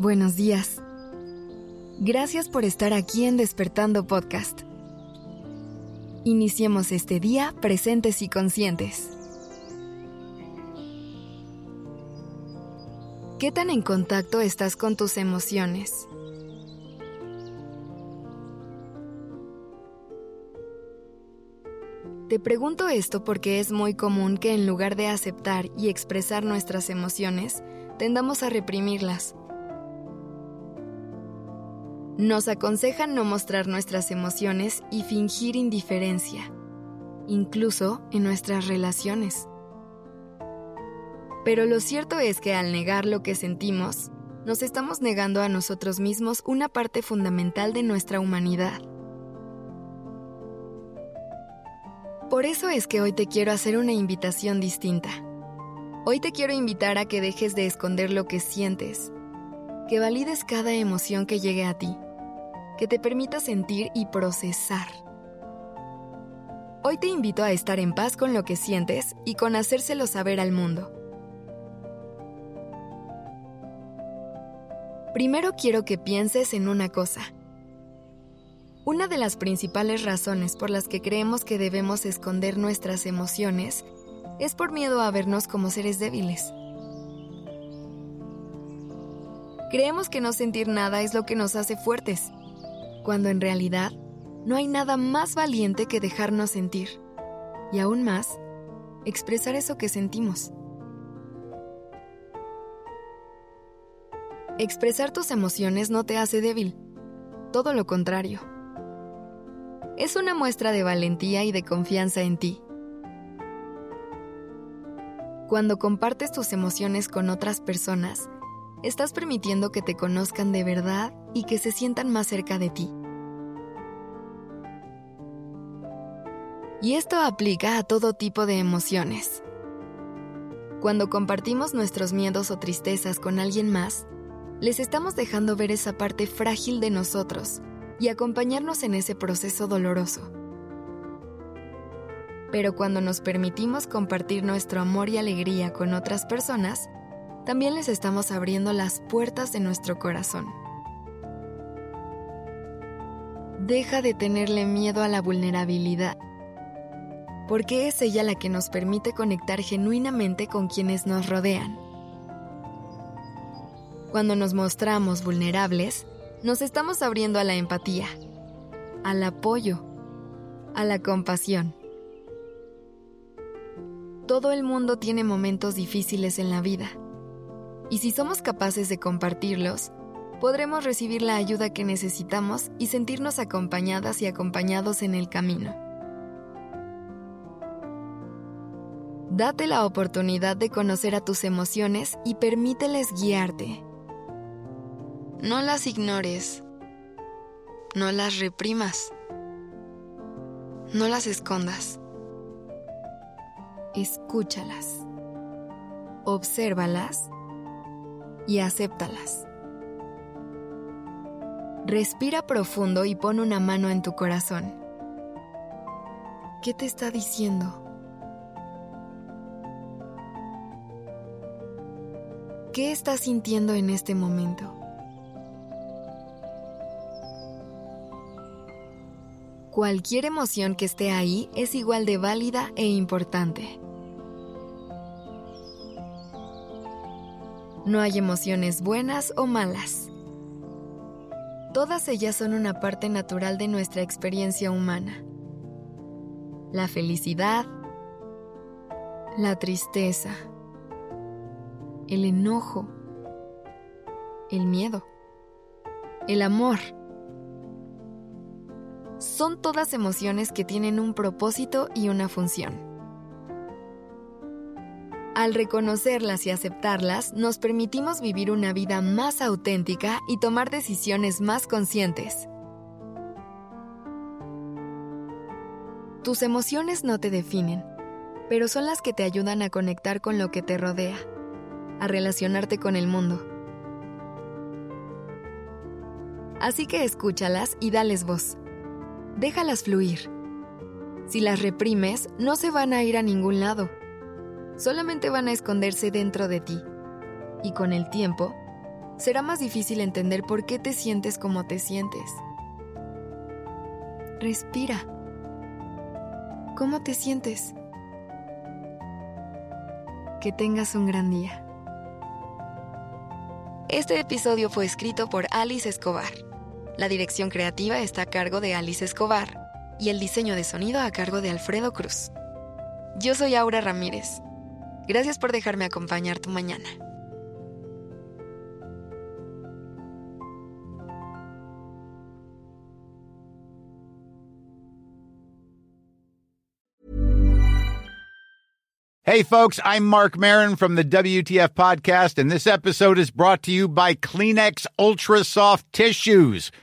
buenos días. Gracias por estar aquí en Despertando Podcast. Iniciemos este día presentes y conscientes. ¿Qué tan en contacto estás con tus emociones? Te pregunto esto porque es muy común que en lugar de aceptar y expresar nuestras emociones, tendamos a reprimirlas. Nos aconsejan no mostrar nuestras emociones y fingir indiferencia, incluso en nuestras relaciones. Pero lo cierto es que al negar lo que sentimos, nos estamos negando a nosotros mismos una parte fundamental de nuestra humanidad. Por eso es que hoy te quiero hacer una invitación distinta. Hoy te quiero invitar a que dejes de esconder lo que sientes, que valides cada emoción que llegue a ti, que te permita sentir y procesar. Hoy te invito a estar en paz con lo que sientes y con hacérselo saber al mundo. Primero quiero que pienses en una cosa. Una de las principales razones por las que creemos que debemos esconder nuestras emociones es por miedo a vernos como seres débiles. Creemos que no sentir nada es lo que nos hace fuertes, cuando en realidad no hay nada más valiente que dejarnos sentir, y aún más, expresar eso que sentimos. Expresar tus emociones no te hace débil, todo lo contrario es una muestra de valentía y de confianza en ti. Cuando compartes tus emociones con otras personas, estás permitiendo que te conozcan de verdad y que se sientan más cerca de ti. Y esto aplica a todo tipo de emociones. Cuando compartimos nuestros miedos o tristezas con alguien más, les estamos dejando ver esa parte frágil de nosotros y acompañarnos en ese proceso doloroso. Pero cuando nos permitimos compartir nuestro amor y alegría con otras personas, también les estamos abriendo las puertas de nuestro corazón. Deja de tenerle miedo a la vulnerabilidad, porque es ella la que nos permite conectar genuinamente con quienes nos rodean. Cuando nos mostramos vulnerables, nos estamos abriendo a la empatía, al apoyo, a la compasión. Todo el mundo tiene momentos difíciles en la vida, y si somos capaces de compartirlos, podremos recibir la ayuda que necesitamos y sentirnos acompañadas y acompañados en el camino. Date la oportunidad de conocer a tus emociones y permíteles guiarte. No las ignores. No las reprimas. No las escondas. Escúchalas. Obsérvalas y acéptalas. Respira profundo y pon una mano en tu corazón. ¿Qué te está diciendo? ¿Qué estás sintiendo en este momento? Cualquier emoción que esté ahí es igual de válida e importante. No hay emociones buenas o malas. Todas ellas son una parte natural de nuestra experiencia humana. La felicidad, la tristeza, el enojo, el miedo, el amor son todas emociones que tienen un propósito y una función. Al reconocerlas y aceptarlas, nos permitimos vivir una vida más auténtica y tomar decisiones más conscientes. Tus emociones no te definen, pero son las que te ayudan a conectar con lo que te rodea, a relacionarte con el mundo. Así que escúchalas y dales voz déjalas fluir. Si las reprimes, no se van a ir a ningún lado. Solamente van a esconderse dentro de ti. Y con el tiempo, será más difícil entender por qué te sientes como te sientes. Respira. ¿Cómo te sientes? Que tengas un gran día. Este episodio fue escrito por Alice Escobar. La dirección creativa está a cargo de Alice Escobar y el diseño de sonido a cargo de Alfredo Cruz. Yo soy Aura Ramírez. Gracias por dejarme acompañar tu mañana. Hey, folks, I'm Mark Marin from the WTF Podcast, and this episode is brought to you by Kleenex Ultra Soft Tissues